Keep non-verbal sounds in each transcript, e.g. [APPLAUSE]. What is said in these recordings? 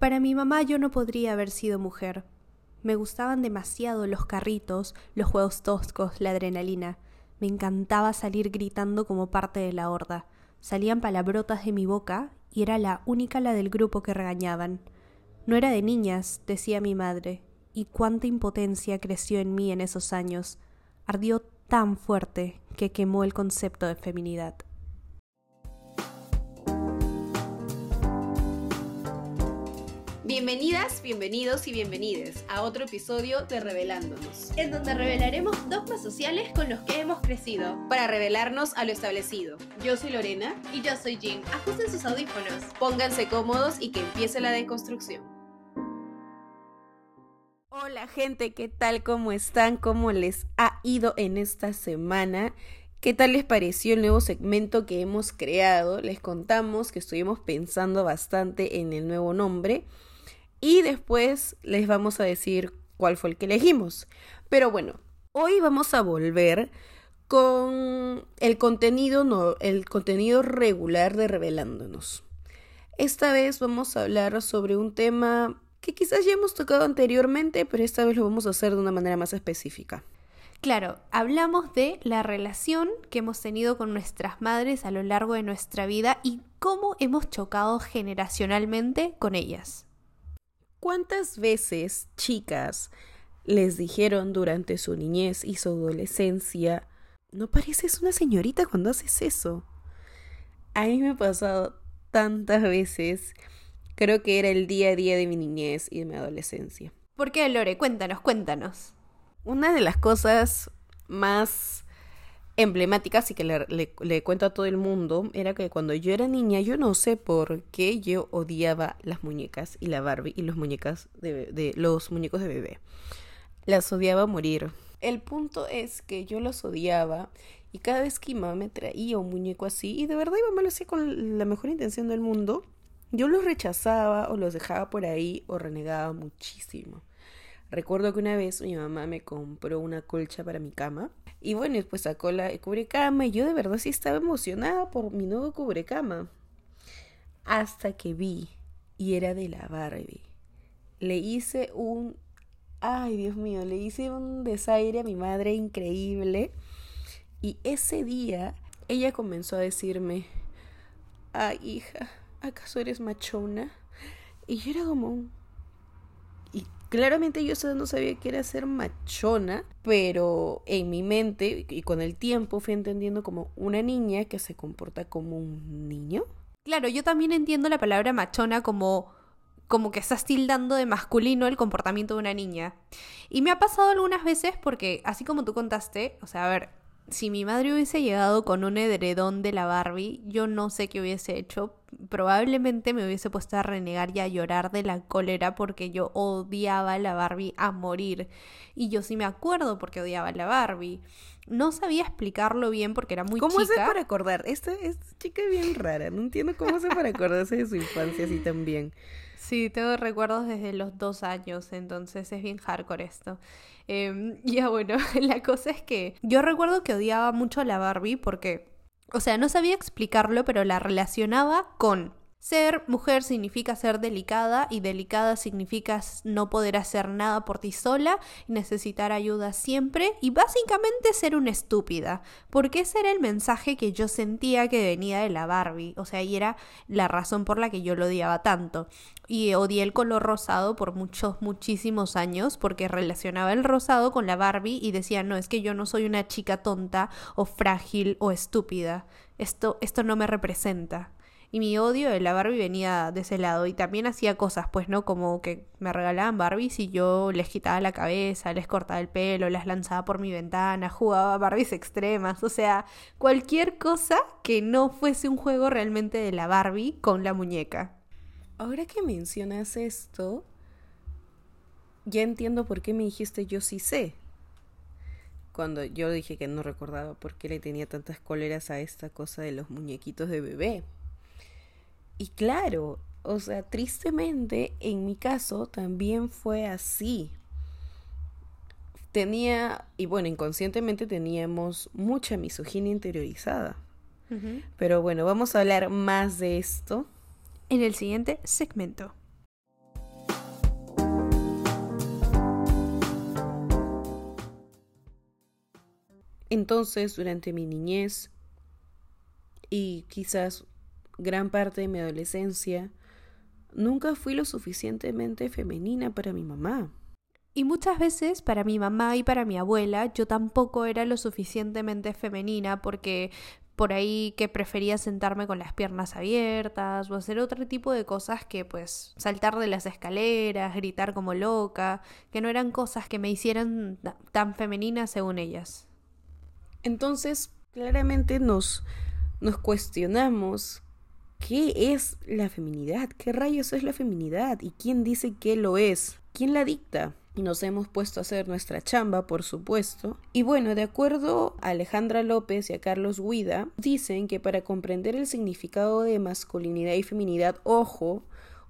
Para mi mamá yo no podría haber sido mujer. Me gustaban demasiado los carritos, los juegos toscos, la adrenalina. Me encantaba salir gritando como parte de la horda. Salían palabrotas de mi boca y era la única la del grupo que regañaban. No era de niñas, decía mi madre, y cuánta impotencia creció en mí en esos años. Ardió tan fuerte que quemó el concepto de feminidad. Bienvenidas, bienvenidos y bienvenides a otro episodio de Revelándonos, en donde revelaremos dogmas sociales con los que hemos crecido, para revelarnos a lo establecido. Yo soy Lorena y yo soy Jim. Ajusten sus audífonos, pónganse cómodos y que empiece la deconstrucción. Hola gente, ¿qué tal? ¿Cómo están? ¿Cómo les ha ido en esta semana? ¿Qué tal les pareció el nuevo segmento que hemos creado? Les contamos que estuvimos pensando bastante en el nuevo nombre y después les vamos a decir cuál fue el que elegimos. Pero bueno, hoy vamos a volver con el contenido, no, el contenido regular de Revelándonos. Esta vez vamos a hablar sobre un tema que quizás ya hemos tocado anteriormente, pero esta vez lo vamos a hacer de una manera más específica. Claro, hablamos de la relación que hemos tenido con nuestras madres a lo largo de nuestra vida y cómo hemos chocado generacionalmente con ellas. ¿Cuántas veces chicas les dijeron durante su niñez y su adolescencia, no pareces una señorita cuando haces eso? A mí me ha pasado tantas veces. Creo que era el día a día de mi niñez y de mi adolescencia. ¿Por qué, Lore? Cuéntanos, cuéntanos. Una de las cosas más emblemáticas y que le, cuento a todo el mundo era que cuando yo era niña yo no sé por qué yo odiaba las muñecas y la Barbie y los muñecas de, los muñecos de bebé. Las odiaba morir. El punto es que yo los odiaba y cada vez que mamá me traía un muñeco así y de verdad mi mamá lo hacía con la mejor intención del mundo, yo los rechazaba o los dejaba por ahí o renegaba muchísimo. Recuerdo que una vez mi mamá me compró una colcha para mi cama y bueno, pues sacó la cubrecama y yo de verdad sí estaba emocionada por mi nuevo cubrecama. Hasta que vi y era de la Barbie. Le hice un... Ay, Dios mío, le hice un desaire a mi madre increíble. Y ese día ella comenzó a decirme, ay hija, ¿acaso eres machona? Y yo era como, Claramente yo no sabía que era ser machona, pero en mi mente y con el tiempo fui entendiendo como una niña que se comporta como un niño. Claro, yo también entiendo la palabra machona como como que estás tildando de masculino el comportamiento de una niña. Y me ha pasado algunas veces porque, así como tú contaste, o sea, a ver, si mi madre hubiese llegado con un edredón de la Barbie, yo no sé qué hubiese hecho. Probablemente me hubiese puesto a renegar y a llorar de la cólera porque yo odiaba a la Barbie a morir. Y yo sí me acuerdo porque odiaba a la Barbie. No sabía explicarlo bien porque era muy chica. ¿Cómo hace para acordar? Esta, esta chica es bien rara. No entiendo cómo hace para acordarse de su infancia así también. Sí, tengo recuerdos desde los dos años, entonces es bien hardcore esto. Eh, [LAUGHS] ya bueno, [LAUGHS] la cosa es que yo recuerdo que odiaba mucho a la Barbie porque, o sea, no sabía explicarlo, pero la relacionaba con ser mujer significa ser delicada y delicada significa no poder hacer nada por ti sola necesitar ayuda siempre y básicamente ser una estúpida, porque ese era el mensaje que yo sentía que venía de la Barbie, o sea, y era la razón por la que yo lo odiaba tanto. Y odié el color rosado por muchos, muchísimos años porque relacionaba el rosado con la Barbie y decía, no, es que yo no soy una chica tonta o frágil o estúpida, esto, esto no me representa. Y mi odio de la Barbie venía de ese lado. Y también hacía cosas, pues, ¿no? Como que me regalaban Barbies y yo les quitaba la cabeza, les cortaba el pelo, las lanzaba por mi ventana, jugaba Barbies extremas. O sea, cualquier cosa que no fuese un juego realmente de la Barbie con la muñeca. Ahora que mencionas esto, ya entiendo por qué me dijiste yo sí sé. Cuando yo dije que no recordaba por qué le tenía tantas cóleras a esta cosa de los muñequitos de bebé. Y claro, o sea, tristemente en mi caso también fue así. Tenía, y bueno, inconscientemente teníamos mucha misoginia interiorizada. Pero bueno, vamos a hablar más de esto en el siguiente segmento. Entonces, durante mi niñez y quizás gran parte de mi adolescencia, nunca fui lo suficientemente femenina para mi mamá. Y muchas veces para mi mamá y para mi abuela yo tampoco era lo suficientemente femenina porque por ahí que prefería sentarme con las piernas abiertas o hacer otro tipo de cosas que pues saltar de las escaleras, gritar como loca, que no eran cosas que me hicieran tan femeninas según ellas. Entonces, claramente nos, nos cuestionamos qué es la feminidad, qué rayos es la feminidad y quién dice que lo es, quién la dicta y nos hemos puesto a hacer nuestra chamba, por supuesto. Y bueno, de acuerdo a Alejandra López y a Carlos Guida, dicen que para comprender el significado de masculinidad y feminidad, ojo,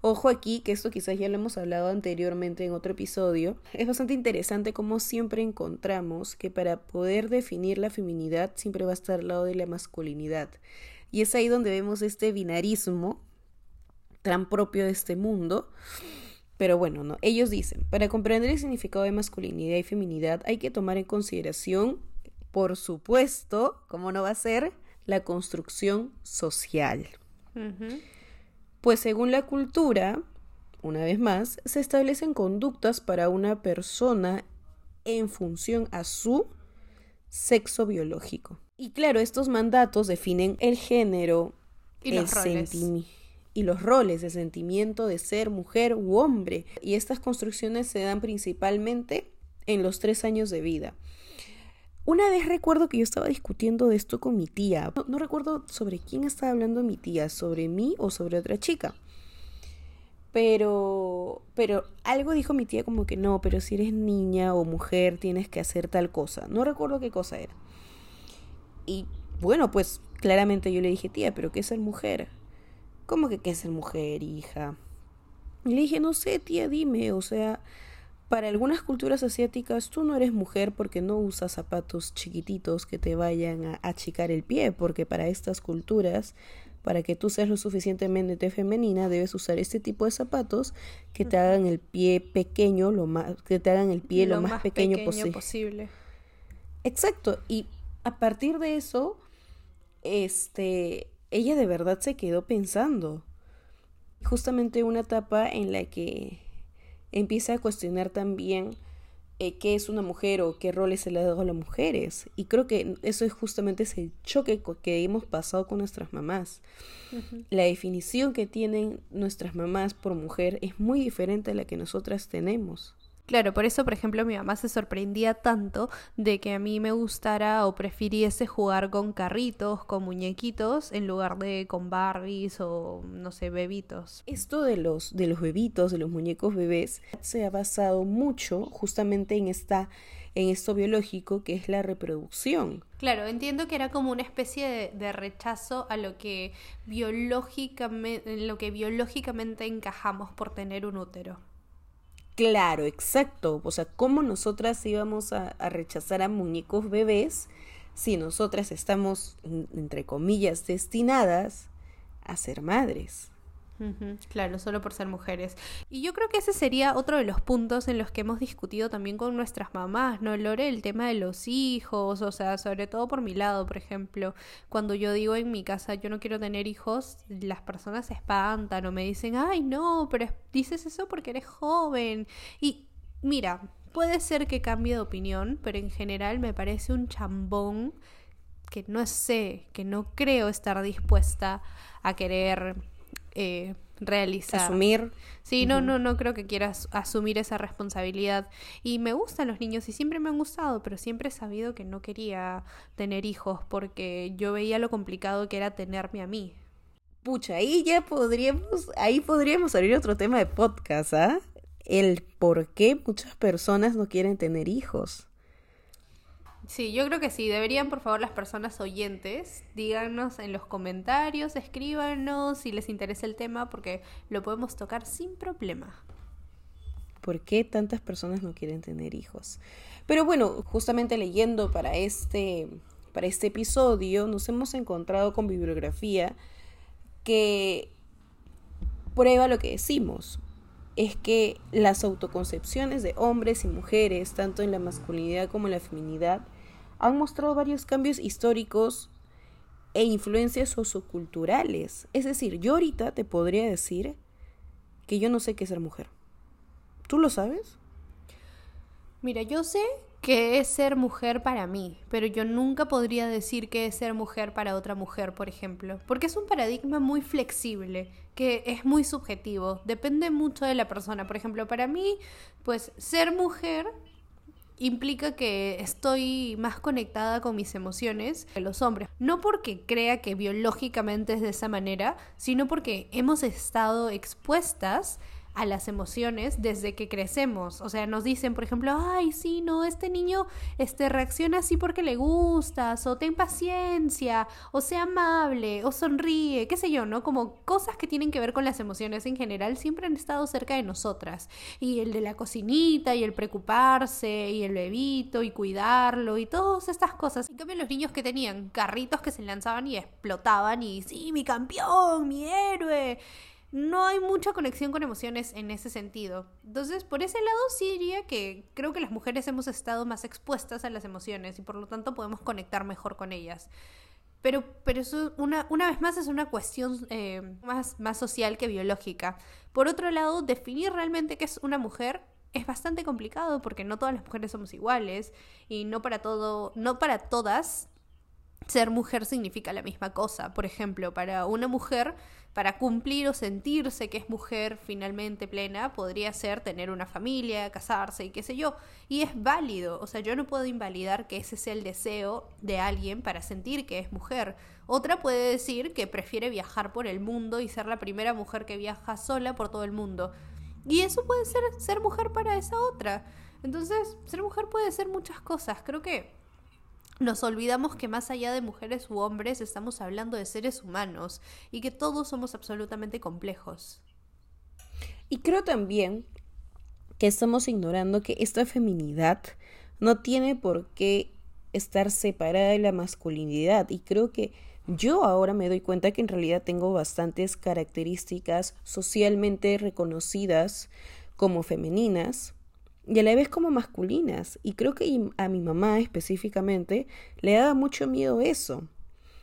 ojo aquí, que esto quizás ya lo hemos hablado anteriormente en otro episodio, es bastante interesante como siempre encontramos que para poder definir la feminidad siempre va a estar al lado de la masculinidad. Y es ahí donde vemos este binarismo tan propio de este mundo pero bueno, no. Ellos dicen, para comprender el significado de masculinidad y feminidad hay que tomar en consideración, por supuesto, como no va a ser, la construcción social. Pues según la cultura, una vez más, se establecen conductas para una persona en función a su sexo biológico. Y claro, estos mandatos definen el género, y el sentimiento y los roles de sentimiento de ser mujer u hombre. Y estas construcciones se dan principalmente en los tres años de vida. Una vez recuerdo que yo estaba discutiendo de esto con mi tía. No, recuerdo sobre quién estaba hablando mi tía, sobre mí o sobre otra chica. Pero, pero algo dijo mi tía como que no, pero si eres niña o mujer tienes que hacer tal cosa. No recuerdo qué cosa era. Y bueno, pues claramente yo le dije, tía, pero ¿qué es ser mujer? ¿Cómo que qué es ser mujer, hija? Y le dije, no sé, tía, dime, o sea, para algunas culturas asiáticas tú no eres mujer porque no usas zapatos chiquititos que te vayan a achicar el pie, porque para estas culturas, para que tú seas lo suficientemente femenina, debes usar este tipo de zapatos que te hagan el pie pequeño, lo más, que te hagan el pie lo, más, pequeño, posible. Exacto, y a partir de eso, este, ella de verdad se quedó pensando. Justamente una etapa en la que empieza a cuestionar también eh, qué es una mujer o qué roles se le ha dado a las mujeres. Y creo que eso es justamente ese choque que hemos pasado con nuestras mamás. La definición que tienen nuestras mamás por mujer es muy diferente a la que nosotras tenemos. Claro, por eso, por ejemplo, mi mamá se sorprendía tanto de que a mí me gustara o prefiriese jugar con carritos, con muñequitos, en lugar de con Barbies o, no sé, bebitos. Esto de los, de los bebitos, de los muñecos bebés, se ha basado mucho justamente en esta en esto biológico que es la reproducción. Claro, entiendo que era como una especie de, de rechazo a lo que biológicamente, en lo que biológicamente encajamos por tener un útero. Claro, exacto. O sea, ¿cómo nosotras íbamos a, rechazar a muñecos bebés si nosotras estamos, entre comillas, destinadas a ser madres? Claro, solo por ser mujeres. Y yo creo que ese sería otro de los puntos en los que hemos discutido también con nuestras mamás, ¿no, Lore? El tema de los hijos, o sea, sobre todo por mi lado, por ejemplo, cuando yo digo en mi casa yo no quiero tener hijos, las personas se espantan o me dicen, ay, no, pero dices eso porque eres joven. Y mira, puede ser que cambie de opinión, pero en general me parece un chambón que no sé, que no creo estar dispuesta a querer eh, realizar. Asumir. Sí, no, no, no creo que quieras asumir esa responsabilidad. Y me gustan los niños y siempre me han gustado, pero siempre he sabido que no quería tener hijos porque yo veía lo complicado que era tenerme a mí. Pucha, ahí ya podríamos, ahí podríamos abrir otro tema de podcast, ¿ah? El por qué muchas personas no quieren tener hijos. Sí, yo creo que sí. Deberían, por favor, las personas oyentes, díganos en los comentarios, escríbanos si les interesa el tema, porque lo podemos tocar sin problema. ¿Por qué tantas personas no quieren tener hijos? Pero bueno, justamente leyendo para este, para este episodio, nos hemos encontrado con bibliografía que prueba lo que decimos. Es que las autoconcepciones de hombres y mujeres, tanto en la masculinidad como en la feminidad, han mostrado varios cambios históricos e influencias socioculturales. Es decir, yo ahorita te podría decir que yo no sé qué es ser mujer. ¿Tú lo sabes? Mira, yo sé qué es ser mujer para mí, pero yo nunca podría decir qué es ser mujer para otra mujer, por ejemplo, porque es un paradigma muy flexible, que es muy subjetivo, depende mucho de la persona. Por ejemplo, para mí, pues ser mujer implica que estoy más conectada con mis emociones que los hombres. No porque crea que biológicamente es de esa manera, sino porque hemos estado expuestas a las emociones desde que crecemos. O sea, nos dicen, por ejemplo, ay, sí, no, este niño este, reacciona así porque le gustas, o ten paciencia, o sea amable, o sonríe, qué sé yo, ¿no? Como cosas que tienen que ver con las emociones en general siempre han estado cerca de nosotras. Y el de la cocinita, y el preocuparse, y el bebito, y cuidarlo, y todas estas cosas. En cambio, los niños que tenían carritos que se lanzaban y explotaban, y sí, mi campeón, mi héroe no hay mucha conexión con emociones en ese sentido. Entonces, por ese lado sí diría que creo que las mujeres hemos estado más expuestas a las emociones y por lo tanto podemos conectar mejor con ellas. Pero, pero eso, una, una vez más, es una cuestión eh, más, más social que biológica. Por otro lado, definir realmente qué es una mujer es bastante complicado porque no todas las mujeres somos iguales y no para todo, no para todas ser mujer significa la misma cosa. Por ejemplo, para una mujer para cumplir o sentirse que es mujer finalmente plena, podría ser tener una familia, casarse y qué sé yo. Y es válido, o sea, yo no puedo invalidar que ese sea el deseo de alguien para sentir que es mujer. Otra puede decir que prefiere viajar por el mundo y ser la primera mujer que viaja sola por todo el mundo. Y eso puede ser ser mujer para esa otra. Entonces, ser mujer puede ser muchas cosas. Creo que nos olvidamos que más allá de mujeres u hombres estamos hablando de seres humanos y que todos somos absolutamente complejos. Y creo también que estamos ignorando que esta feminidad no tiene por qué estar separada de la masculinidad y creo que yo ahora me doy cuenta que en realidad tengo bastantes características socialmente reconocidas como femeninas y a la vez como masculinas. Y creo que a mi mamá específicamente le daba mucho miedo eso,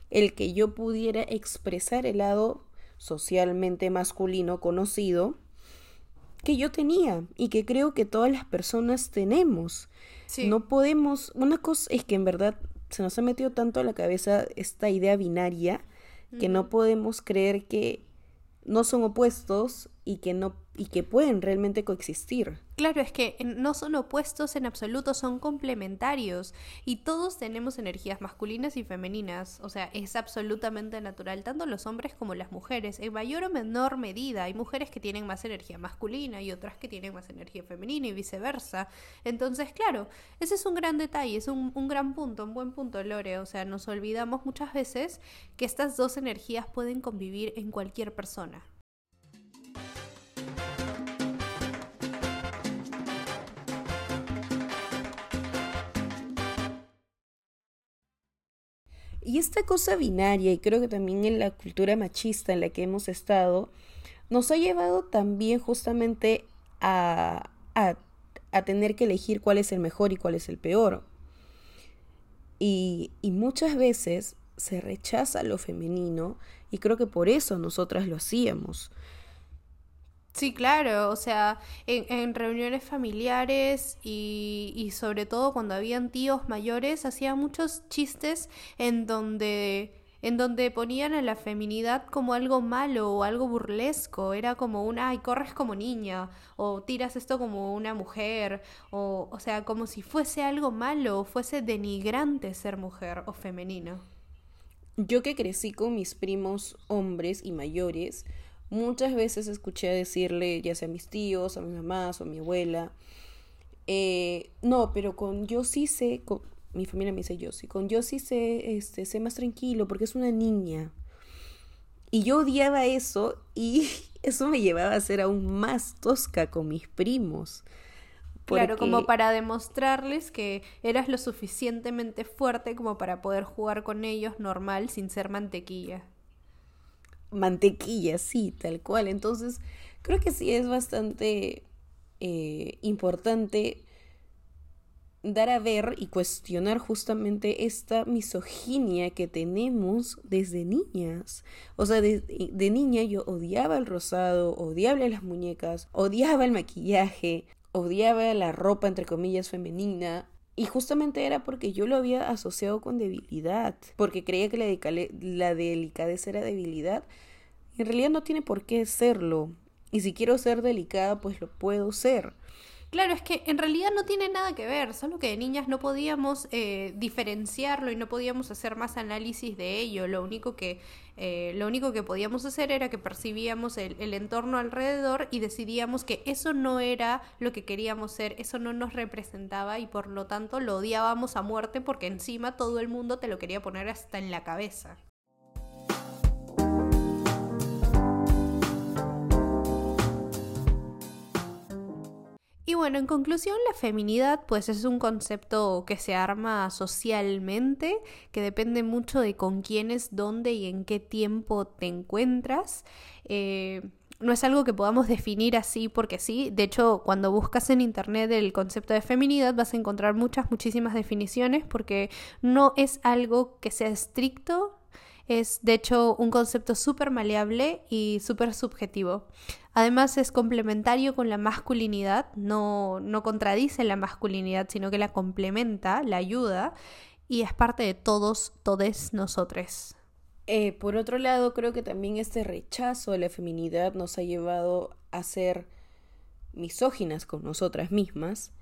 el que yo pudiera expresar el lado socialmente masculino conocido que yo tenía y que creo que todas las personas tenemos. No podemos, una cosa es que en verdad se nos ha metido tanto a la cabeza esta idea binaria que no podemos creer que no son opuestos y que no y que pueden realmente coexistir. Claro, es que no son opuestos en absoluto, son complementarios y todos tenemos energías masculinas y femeninas, o sea, es absolutamente natural, tanto los hombres como las mujeres, en mayor o menor medida. Hay mujeres que tienen más energía masculina y otras que tienen más energía femenina y viceversa. Entonces, claro, ese es un gran detalle, es un, un gran punto, un buen punto, Lore, o sea, nos olvidamos muchas veces que estas dos energías pueden convivir en cualquier persona. Y esta cosa binaria, y creo que también en la cultura machista en la que hemos estado, nos ha llevado también justamente a, a, tener que elegir cuál es el mejor y cuál es el peor. Y, y muchas veces se rechaza lo femenino y creo que por eso nosotras lo hacíamos. Sí, claro, o sea, en, reuniones familiares y, y, sobre todo cuando habían tíos mayores, hacía muchos chistes en donde, en donde ponían a la feminidad como algo malo o algo burlesco, era como una, ay, corres como niña, o tiras esto como una mujer, o, o sea, como si fuese algo malo, o fuese denigrante ser mujer o femenino. Yo que crecí con mis primos hombres y mayores, Muchas veces escuché decirle, ya sea a mis tíos, a mi mamá o a mi abuela, eh, no, pero con yo sí sé, con, mi familia me dice yo sí, con yo sí sé, este, sé más tranquilo porque es una niña. Y yo odiaba eso y [LAUGHS] eso me llevaba a ser aún más tosca con mis primos. Claro, como para demostrarles que eras lo suficientemente fuerte como para poder jugar con ellos normal sin ser mantequilla mantequilla, sí, tal cual. Entonces, creo que sí es bastante eh, importante dar a ver y cuestionar justamente esta misoginia que tenemos desde niñas. O sea, de, de, niña yo odiaba el rosado, odiaba las muñecas, odiaba el maquillaje, odiaba la ropa entre comillas femenina. Y justamente era porque yo lo había asociado con debilidad, porque creía que la, delicadeza era debilidad. En realidad no tiene por qué serlo. Y si quiero ser delicada, pues lo puedo ser. Claro, es que en realidad no tiene nada que ver, solo que de niñas no podíamos eh, diferenciarlo y no podíamos hacer más análisis de ello. Lo único que, eh, lo único que podíamos hacer era que percibíamos el, el, entorno alrededor y decidíamos que eso no era lo que queríamos ser, eso no nos representaba y por lo tanto lo odiábamos a muerte porque encima todo el mundo te lo quería poner hasta en la cabeza. Y bueno, en conclusión, la feminidad pues es un concepto que se arma socialmente, que depende mucho de con quiénes, dónde y en qué tiempo te encuentras. Eh, no es algo que podamos definir así porque sí. De hecho, cuando buscas en internet el concepto de feminidad vas a encontrar muchas, muchísimas definiciones porque no es algo que sea estricto es de hecho un concepto súper maleable y súper subjetivo. Además es complementario con la masculinidad, no, no contradice la masculinidad, sino que la complementa, la ayuda y es parte de todos, todes nosotros. Eh, por otro lado, creo que también este rechazo de la feminidad nos ha llevado a ser misóginas con nosotras mismas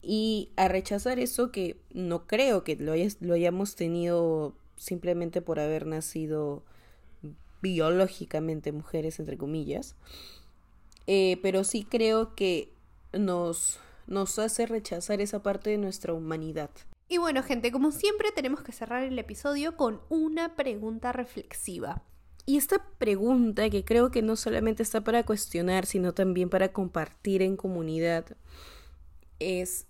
y a rechazar eso que no creo que lo, lo hayamos tenido simplemente por haber nacido biológicamente mujeres, entre comillas. Eh, pero sí creo que nos, nos hace rechazar esa parte de nuestra humanidad. Y bueno, gente, como siempre tenemos que cerrar el episodio con una pregunta reflexiva. Y esta pregunta que creo que no solamente está para cuestionar, sino también para compartir en comunidad, es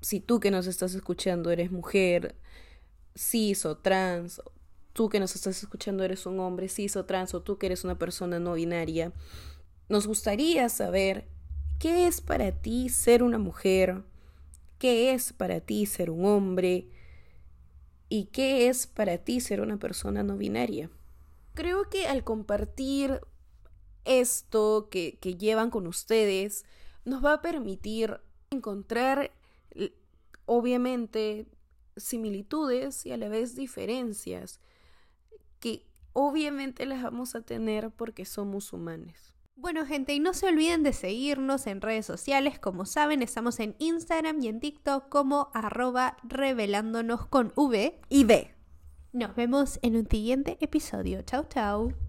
si tú que nos estás escuchando eres mujer, cis o trans, tú que nos estás escuchando eres un hombre cis o trans, o tú que eres una persona no binaria, nos gustaría saber qué es para ti ser una mujer, qué es para ti ser un hombre y qué es para ti ser una persona no binaria. Creo que al compartir esto que, que llevan con ustedes, nos va a permitir encontrar, obviamente, similitudes y a la vez diferencias que obviamente las vamos a tener porque somos humanos. Bueno gente, y no se olviden de seguirnos en redes sociales, como saben estamos en Instagram y en TikTok como arroba revelándonos con V y B. Nos vemos en un siguiente episodio. Chau chau.